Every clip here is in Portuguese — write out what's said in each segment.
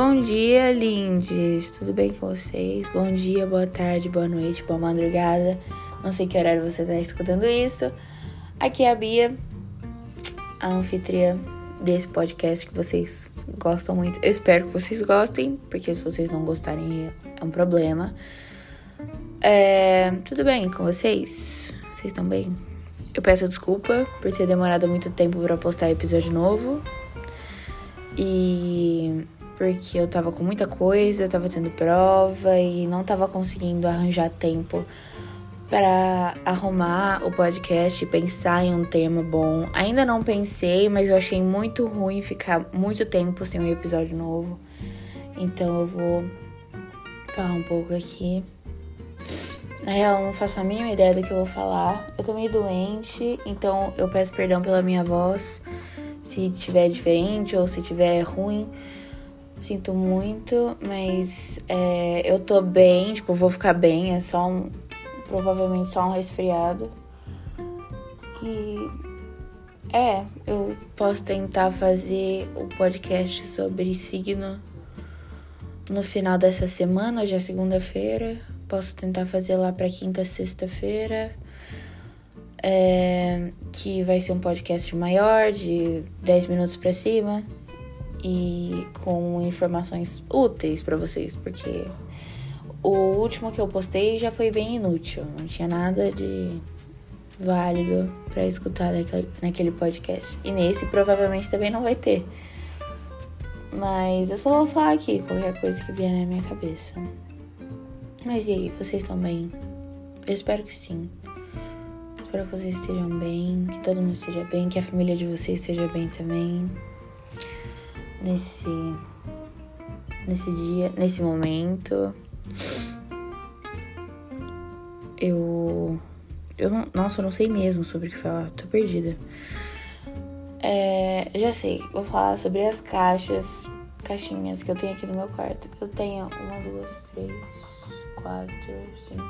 Bom dia, lindes! Tudo bem com vocês? Bom dia, boa tarde, boa noite, boa madrugada. Não sei que horário você está escutando isso. Aqui é a Bia, a anfitriã desse podcast que vocês gostam muito. Eu espero que vocês gostem, porque se vocês não gostarem é um problema. É, tudo bem com vocês? Vocês estão bem? Eu peço desculpa por ter demorado muito tempo para postar episódio novo. E porque eu tava com muita coisa, tava tendo prova e não tava conseguindo arranjar tempo para arrumar o podcast e pensar em um tema bom. Ainda não pensei, mas eu achei muito ruim ficar muito tempo sem um episódio novo. Então eu vou falar um pouco aqui. Na real, eu não faço a mínima ideia do que eu vou falar. Eu tô meio doente, então eu peço perdão pela minha voz. Se tiver diferente ou se tiver ruim, sinto muito, mas é, eu tô bem, tipo, vou ficar bem, é só um. Provavelmente só um resfriado. E. É, eu posso tentar fazer o podcast sobre signo no final dessa semana, hoje é segunda-feira. Posso tentar fazer lá para quinta, sexta-feira. É, que vai ser um podcast maior, de 10 minutos para cima. E com informações úteis para vocês, porque o último que eu postei já foi bem inútil. Não tinha nada de válido para escutar naquele podcast. E nesse provavelmente também não vai ter. Mas eu só vou falar aqui qualquer coisa que vier na minha cabeça. Mas e aí, vocês estão bem? Eu espero que sim. Espero que vocês estejam bem, que todo mundo esteja bem, que a família de vocês esteja bem também. Nesse nesse dia, nesse momento. Eu eu não, nossa, eu não sei mesmo sobre o que falar, tô perdida. É, já sei, vou falar sobre as caixas, caixinhas que eu tenho aqui no meu quarto. Eu tenho uma, duas, três, quatro, cinco,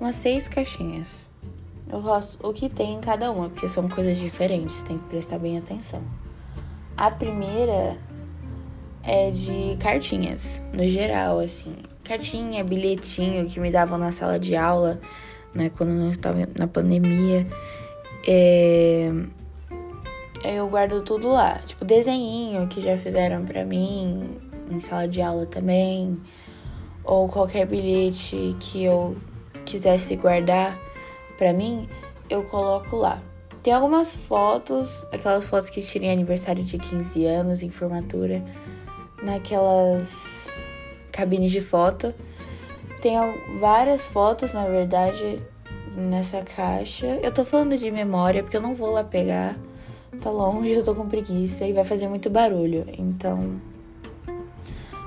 umas seis caixinhas. Eu gosto o que tem em cada uma, porque são coisas diferentes, tem que prestar bem atenção. A primeira é de cartinhas, no geral, assim. Cartinha, bilhetinho que me davam na sala de aula, né, quando não estava na pandemia. É... Eu guardo tudo lá. Tipo, desenhinho que já fizeram pra mim, em sala de aula também ou qualquer bilhete que eu quisesse guardar para mim, eu coloco lá. Tem algumas fotos, aquelas fotos que tirei aniversário de 15 anos, em formatura, naquelas cabines de foto. Tem várias fotos, na verdade, nessa caixa. Eu tô falando de memória porque eu não vou lá pegar. Tá longe, eu tô com preguiça e vai fazer muito barulho. Então,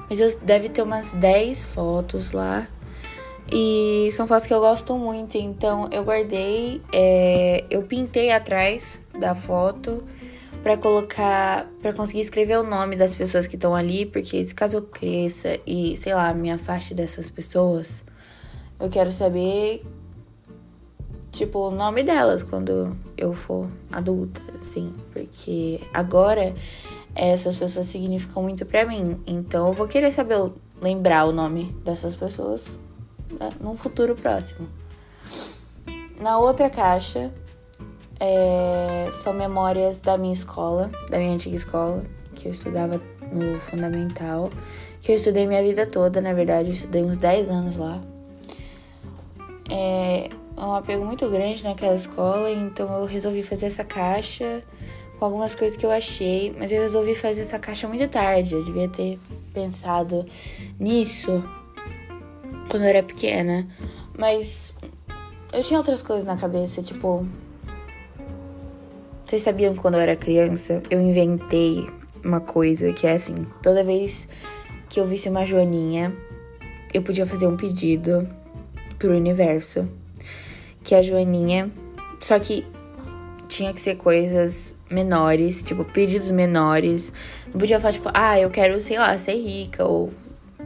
mas eu, deve ter umas 10 fotos lá. E são fotos que eu gosto muito, então eu guardei, é, eu pintei atrás da foto para colocar, para conseguir escrever o nome das pessoas que estão ali, porque se caso eu cresça e, sei lá, me afaste dessas pessoas, eu quero saber tipo o nome delas quando eu for adulta, assim, porque agora essas pessoas significam muito para mim. Então eu vou querer saber lembrar o nome dessas pessoas né, num futuro próximo. Na outra caixa é, são memórias da minha escola, da minha antiga escola, que eu estudava no fundamental, que eu estudei minha vida toda, na verdade, eu estudei uns 10 anos lá. É um apego muito grande naquela escola, então eu resolvi fazer essa caixa com algumas coisas que eu achei, mas eu resolvi fazer essa caixa muito tarde. Eu devia ter pensado nisso quando eu era pequena. Mas eu tinha outras coisas na cabeça, tipo. Vocês sabiam que quando eu era criança eu inventei uma coisa que é assim: toda vez que eu visse uma joaninha, eu podia fazer um pedido pro universo. Que a joaninha. Só que tinha que ser coisas menores, tipo, pedidos menores. Não podia falar, tipo, ah, eu quero, sei lá, ser rica, ou.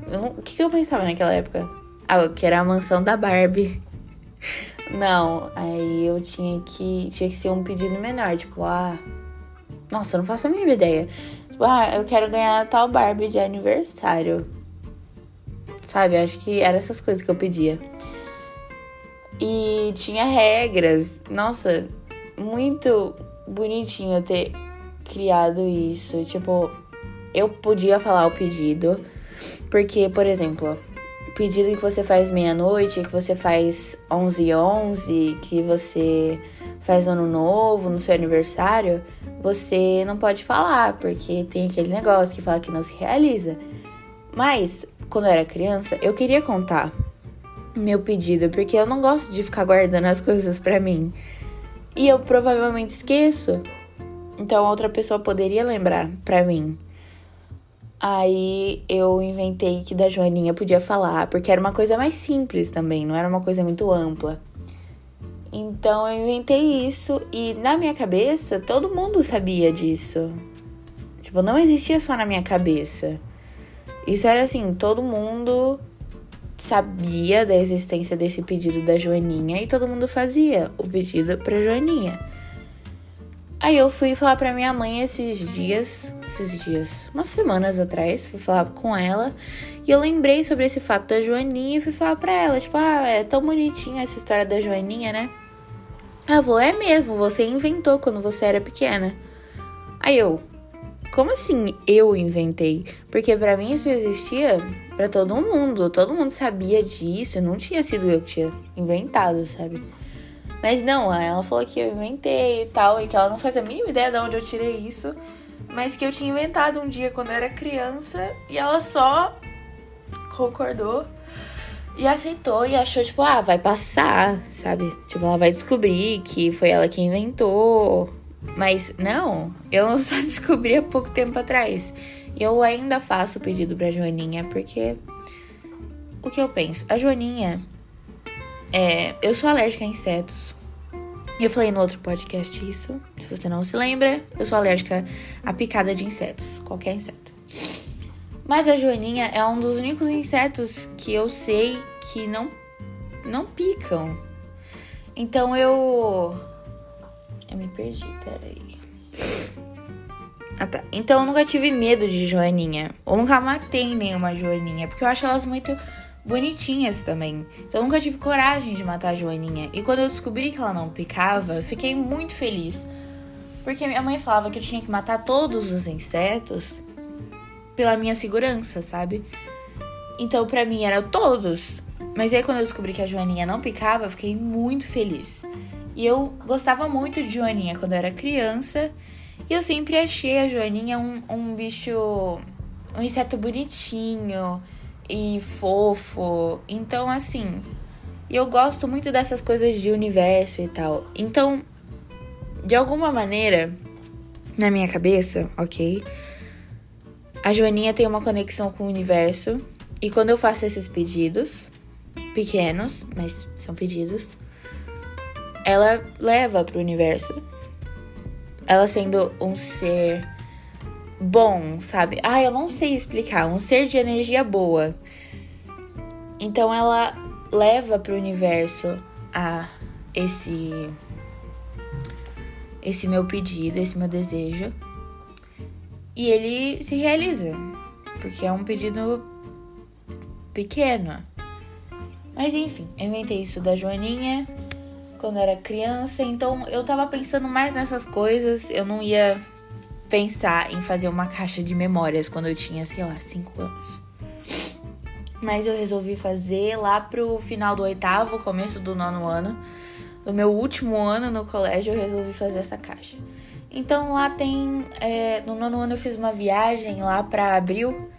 Não... O que, que eu pensava naquela época? Ah, eu quero a mansão da Barbie. Não, aí eu tinha que. Tinha que ser um pedido menor, tipo, ah. Nossa, eu não faço a mínima ideia. Tipo, ah, eu quero ganhar tal Barbie de aniversário. Sabe? Acho que eram essas coisas que eu pedia. E tinha regras. Nossa, muito bonitinho ter criado isso. Tipo, eu podia falar o pedido. Porque, por exemplo, pedido que você faz meia-noite, que você faz 11 e 11, que você faz no ano novo, no seu aniversário, você não pode falar, porque tem aquele negócio que fala que não se realiza. Mas, quando eu era criança, eu queria contar meu pedido, porque eu não gosto de ficar guardando as coisas para mim. E eu provavelmente esqueço. Então outra pessoa poderia lembrar para mim. Aí eu inventei que da Joaninha podia falar, porque era uma coisa mais simples também, não era uma coisa muito ampla. Então eu inventei isso e na minha cabeça todo mundo sabia disso. Tipo, não existia só na minha cabeça. Isso era assim, todo mundo sabia da existência desse pedido da Joaninha e todo mundo fazia o pedido pra Joaninha. Aí eu fui falar pra minha mãe esses dias, esses dias, umas semanas atrás, fui falar com ela e eu lembrei sobre esse fato da Joaninha e fui falar pra ela, tipo, ah, é tão bonitinha essa história da Joaninha, né? Ela é mesmo, você inventou quando você era pequena. Aí eu, como assim eu inventei? Porque para mim isso existia para todo mundo, todo mundo sabia disso, não tinha sido eu que tinha inventado, sabe? Mas não, ela falou que eu inventei e tal, e que ela não faz a mínima ideia de onde eu tirei isso, mas que eu tinha inventado um dia quando eu era criança e ela só concordou e aceitou e achou, tipo, ah, vai passar, sabe? Tipo, ela vai descobrir que foi ela que inventou. Mas não, eu só descobri há pouco tempo atrás. E eu ainda faço o pedido pra Joaninha, porque o que eu penso? A Joaninha é, eu sou alérgica a insetos. Eu falei no outro podcast isso. Se você não se lembra, eu sou alérgica a picada de insetos, qualquer inseto. Mas a joaninha é um dos únicos insetos que eu sei que não não picam. Então eu eu me perdi, peraí. Ah tá. Então eu nunca tive medo de joaninha. Eu nunca matei nenhuma joaninha, porque eu acho elas muito bonitinhas também. Então nunca tive coragem de matar a Joaninha. E quando eu descobri que ela não picava, fiquei muito feliz. Porque minha mãe falava que eu tinha que matar todos os insetos pela minha segurança, sabe? Então pra mim era todos. Mas aí quando eu descobri que a Joaninha não picava, fiquei muito feliz. E eu gostava muito de Joaninha quando eu era criança. E eu sempre achei a Joaninha um, um bicho. um inseto bonitinho e fofo. Então, assim, eu gosto muito dessas coisas de universo e tal. Então, de alguma maneira, na minha cabeça, ok? A Joaninha tem uma conexão com o universo. E quando eu faço esses pedidos, pequenos, mas são pedidos, ela leva pro universo. Ela sendo um ser bom, sabe? Ah, eu não sei explicar. Um ser de energia boa. Então ela leva para o universo a esse esse meu pedido, esse meu desejo. E ele se realiza, porque é um pedido pequeno. Mas enfim, eu inventei isso da Joaninha quando era criança, então eu tava pensando mais nessas coisas, eu não ia pensar em fazer uma caixa de memórias quando eu tinha, sei lá, 5 anos. Mas eu resolvi fazer lá pro final do oitavo, começo do nono ano. No meu último ano no colégio, eu resolvi fazer essa caixa. Então lá tem. É, no nono ano eu fiz uma viagem lá para abril,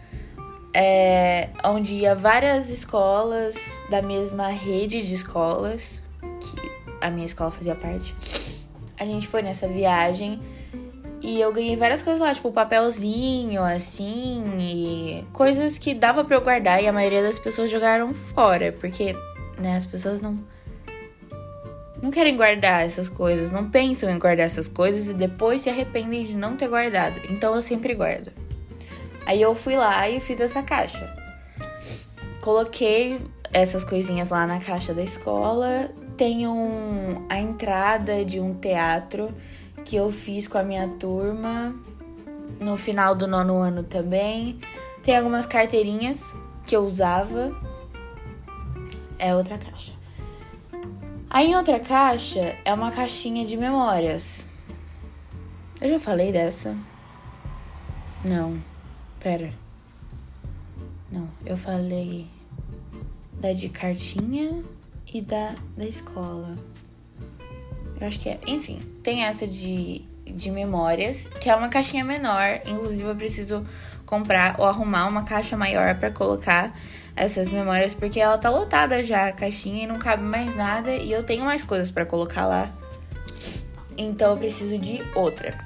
é, onde ia várias escolas da mesma rede de escolas, que a minha escola fazia parte. A gente foi nessa viagem e eu ganhei várias coisas lá, tipo papelzinho, assim, e coisas que dava para eu guardar e a maioria das pessoas jogaram fora, porque, né, as pessoas não não querem guardar essas coisas, não pensam em guardar essas coisas e depois se arrependem de não ter guardado. Então eu sempre guardo. Aí eu fui lá e fiz essa caixa. Coloquei essas coisinhas lá na caixa da escola. Tem um, a entrada de um teatro que eu fiz com a minha turma no final do nono ano também. Tem algumas carteirinhas que eu usava. É outra caixa. Aí em outra caixa é uma caixinha de memórias. Eu já falei dessa? Não. Pera. Não, eu falei da de cartinha e da da escola. Eu acho que é. Enfim, tem essa de, de memórias, que é uma caixinha menor. Inclusive, eu preciso comprar ou arrumar uma caixa maior para colocar essas memórias, porque ela tá lotada já a caixinha e não cabe mais nada. E eu tenho mais coisas para colocar lá. Então, eu preciso de outra.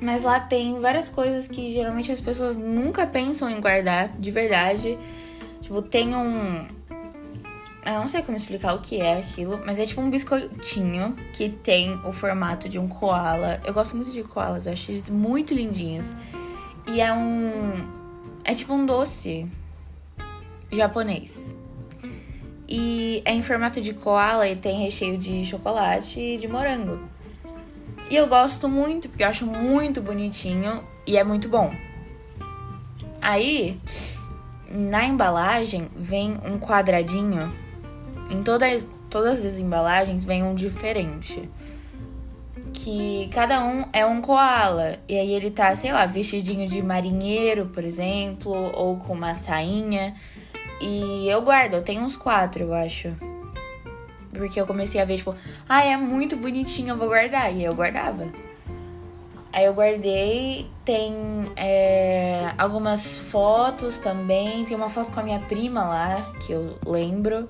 Mas lá tem várias coisas que geralmente as pessoas nunca pensam em guardar, de verdade. Tipo, tem um. Eu não sei como explicar o que é aquilo, mas é tipo um biscoitinho que tem o formato de um koala. Eu gosto muito de koalas, eu acho eles muito lindinhos. E é um. É tipo um doce japonês. E é em formato de koala e tem recheio de chocolate e de morango. E eu gosto muito, porque eu acho muito bonitinho e é muito bom. Aí, na embalagem, vem um quadradinho. Em todas, todas as embalagens vem um diferente. Que cada um é um koala. E aí ele tá, sei lá, vestidinho de marinheiro, por exemplo, ou com uma sainha. E eu guardo, eu tenho uns quatro, eu acho. Porque eu comecei a ver, tipo, ah, é muito bonitinho, eu vou guardar. E eu guardava. Aí eu guardei, tem é, algumas fotos também. Tem uma foto com a minha prima lá, que eu lembro.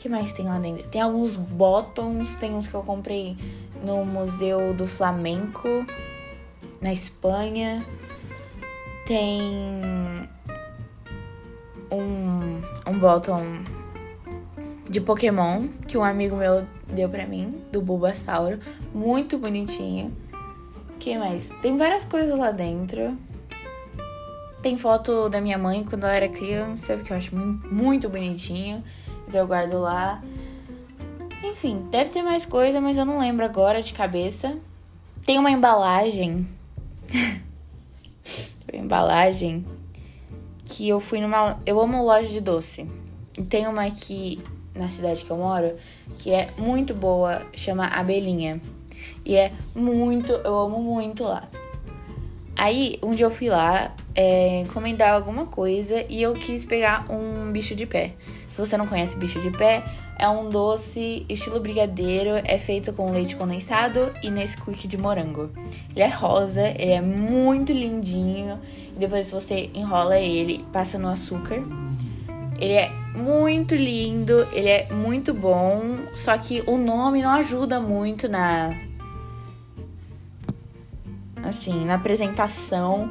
Que mais tem lá dentro? Tem alguns bottoms, tem uns que eu comprei no Museu do Flamenco, na Espanha. Tem um, um bottom de Pokémon que um amigo meu deu pra mim, do Bulbasauro. Muito bonitinho. que mais? Tem várias coisas lá dentro. Tem foto da minha mãe quando ela era criança, que eu acho muito bonitinho. Eu guardo lá. Enfim, deve ter mais coisa, mas eu não lembro agora de cabeça. Tem uma embalagem. uma embalagem que eu fui numa. Eu amo loja de doce. E tem uma aqui na cidade que eu moro, que é muito boa, chama Abelhinha. E é muito, eu amo muito lá. Aí, um dia eu fui lá é, encomendar alguma coisa e eu quis pegar um bicho de pé. Se você não conhece bicho de pé, é um doce estilo brigadeiro, é feito com leite condensado e Nesquik de morango. Ele é rosa, ele é muito lindinho. Depois você enrola ele, passa no açúcar. Ele é muito lindo, ele é muito bom, só que o nome não ajuda muito na assim, na apresentação.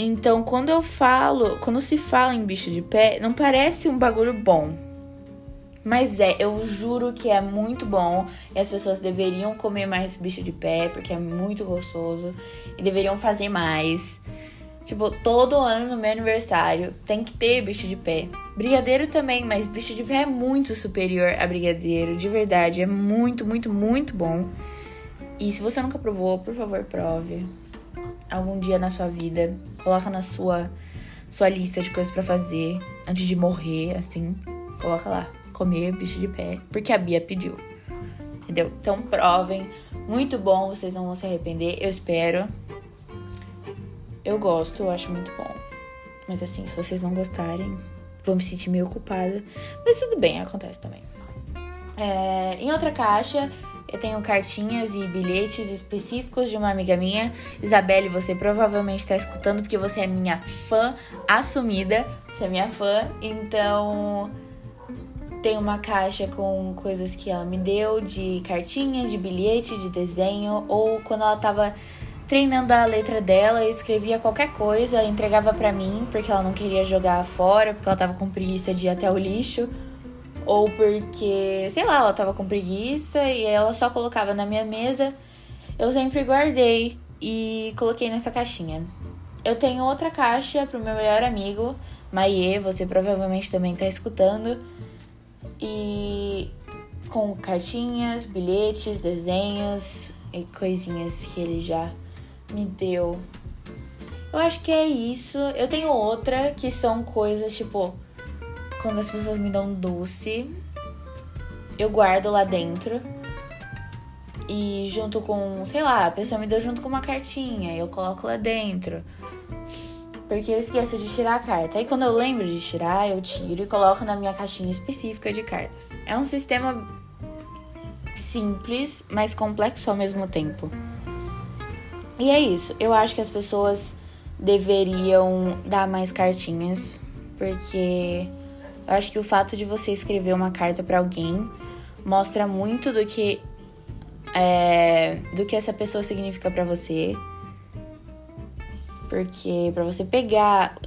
Então, quando eu falo, quando se fala em bicho de pé, não parece um bagulho bom. Mas é, eu juro que é muito bom e as pessoas deveriam comer mais bicho de pé porque é muito gostoso e deveriam fazer mais. Tipo, todo ano no meu aniversário tem que ter bicho de pé. Brigadeiro também, mas bicho de pé é muito superior a brigadeiro, de verdade. É muito, muito, muito bom. E se você nunca provou, por favor, prove. Algum dia na sua vida, coloca na sua sua lista de coisas para fazer antes de morrer, assim. Coloca lá, comer bicho de pé, porque a Bia pediu. Entendeu? Então provem. Muito bom, vocês não vão se arrepender, eu espero. Eu gosto, eu acho muito bom. Mas assim, se vocês não gostarem, vou me sentir meio culpada. Mas tudo bem, acontece também. É, em outra caixa, eu tenho cartinhas e bilhetes específicos de uma amiga minha. Isabelle, você provavelmente está escutando porque você é minha fã assumida. Você é minha fã, então tem uma caixa com coisas que ela me deu, de cartinhas, de bilhetes, de desenho, ou quando ela tava treinando a letra dela, escrevia qualquer coisa, entregava para mim porque ela não queria jogar fora, porque ela tava com preguiça de ir até o lixo, ou porque, sei lá, ela tava com preguiça e ela só colocava na minha mesa. Eu sempre guardei e coloquei nessa caixinha. Eu tenho outra caixa pro meu melhor amigo, Maie, você provavelmente também tá escutando. E com cartinhas, bilhetes, desenhos e coisinhas que ele já me deu Eu acho que é isso. Eu tenho outra que são coisas tipo quando as pessoas me dão doce, eu guardo lá dentro. E junto com, sei lá, a pessoa me deu junto com uma cartinha, eu coloco lá dentro. Porque eu esqueço de tirar a carta. Aí quando eu lembro de tirar, eu tiro e coloco na minha caixinha específica de cartas. É um sistema simples, mas complexo ao mesmo tempo. E é isso. Eu acho que as pessoas deveriam dar mais cartinhas, porque eu acho que o fato de você escrever uma carta para alguém mostra muito do que é, do que essa pessoa significa para você. Porque para você pegar,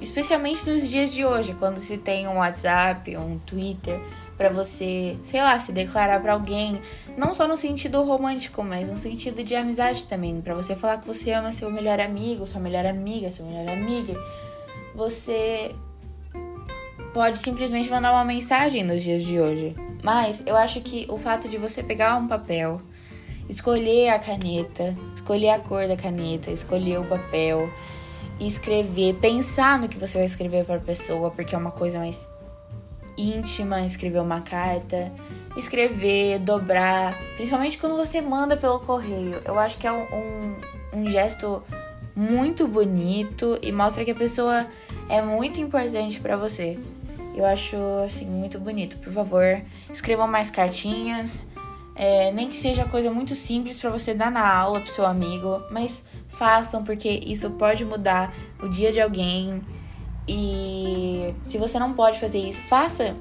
especialmente nos dias de hoje, quando se tem um WhatsApp, um Twitter, para você, sei lá, se declarar para alguém, não só no sentido romântico, mas no sentido de amizade também, para você falar que você ama seu melhor amigo, sua melhor amiga, sua melhor amiga, você pode simplesmente mandar uma mensagem nos dias de hoje. Mas eu acho que o fato de você pegar um papel, escolher a caneta, escolher a cor da caneta, escolher o papel escrever, pensar no que você vai escrever para a pessoa, porque é uma coisa mais íntima, escrever uma carta, escrever, dobrar, principalmente quando você manda pelo correio. Eu acho que é um, um gesto muito bonito e mostra que a pessoa é muito importante para você. Eu acho assim muito bonito. Por favor, escrevam mais cartinhas. É, nem que seja coisa muito simples para você dar na aula pro seu amigo, mas façam porque isso pode mudar o dia de alguém. E se você não pode fazer isso, faça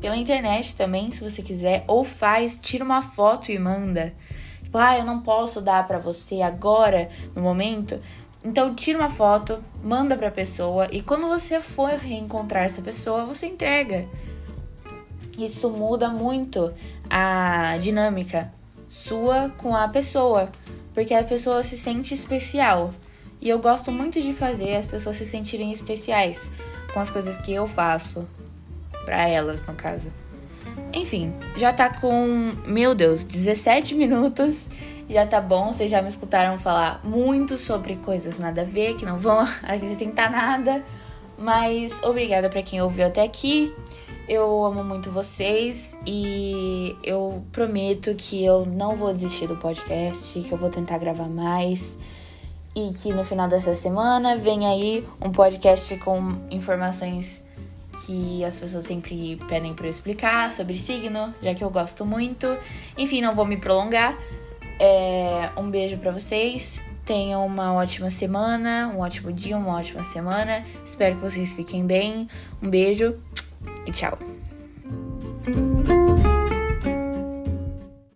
pela internet também, se você quiser, ou faz, tira uma foto e manda. Tipo, ah, eu não posso dar para você agora, no momento, então tira uma foto, manda para a pessoa e quando você for reencontrar essa pessoa, você entrega. Isso muda muito a dinâmica sua com a pessoa, porque a pessoa se sente especial. E eu gosto muito de fazer as pessoas se sentirem especiais com as coisas que eu faço para elas, no caso. Enfim, já tá com, meu Deus, 17 minutos já tá bom, vocês já me escutaram falar muito sobre coisas nada a ver, que não vão acrescentar nada. Mas obrigada para quem ouviu até aqui. Eu amo muito vocês e eu prometo que eu não vou desistir do podcast, que eu vou tentar gravar mais e que no final dessa semana vem aí um podcast com informações que as pessoas sempre pedem para eu explicar sobre signo, já que eu gosto muito. Enfim, não vou me prolongar. É, um beijo para vocês. Tenham uma ótima semana, um ótimo dia, uma ótima semana. Espero que vocês fiquem bem. Um beijo e tchau.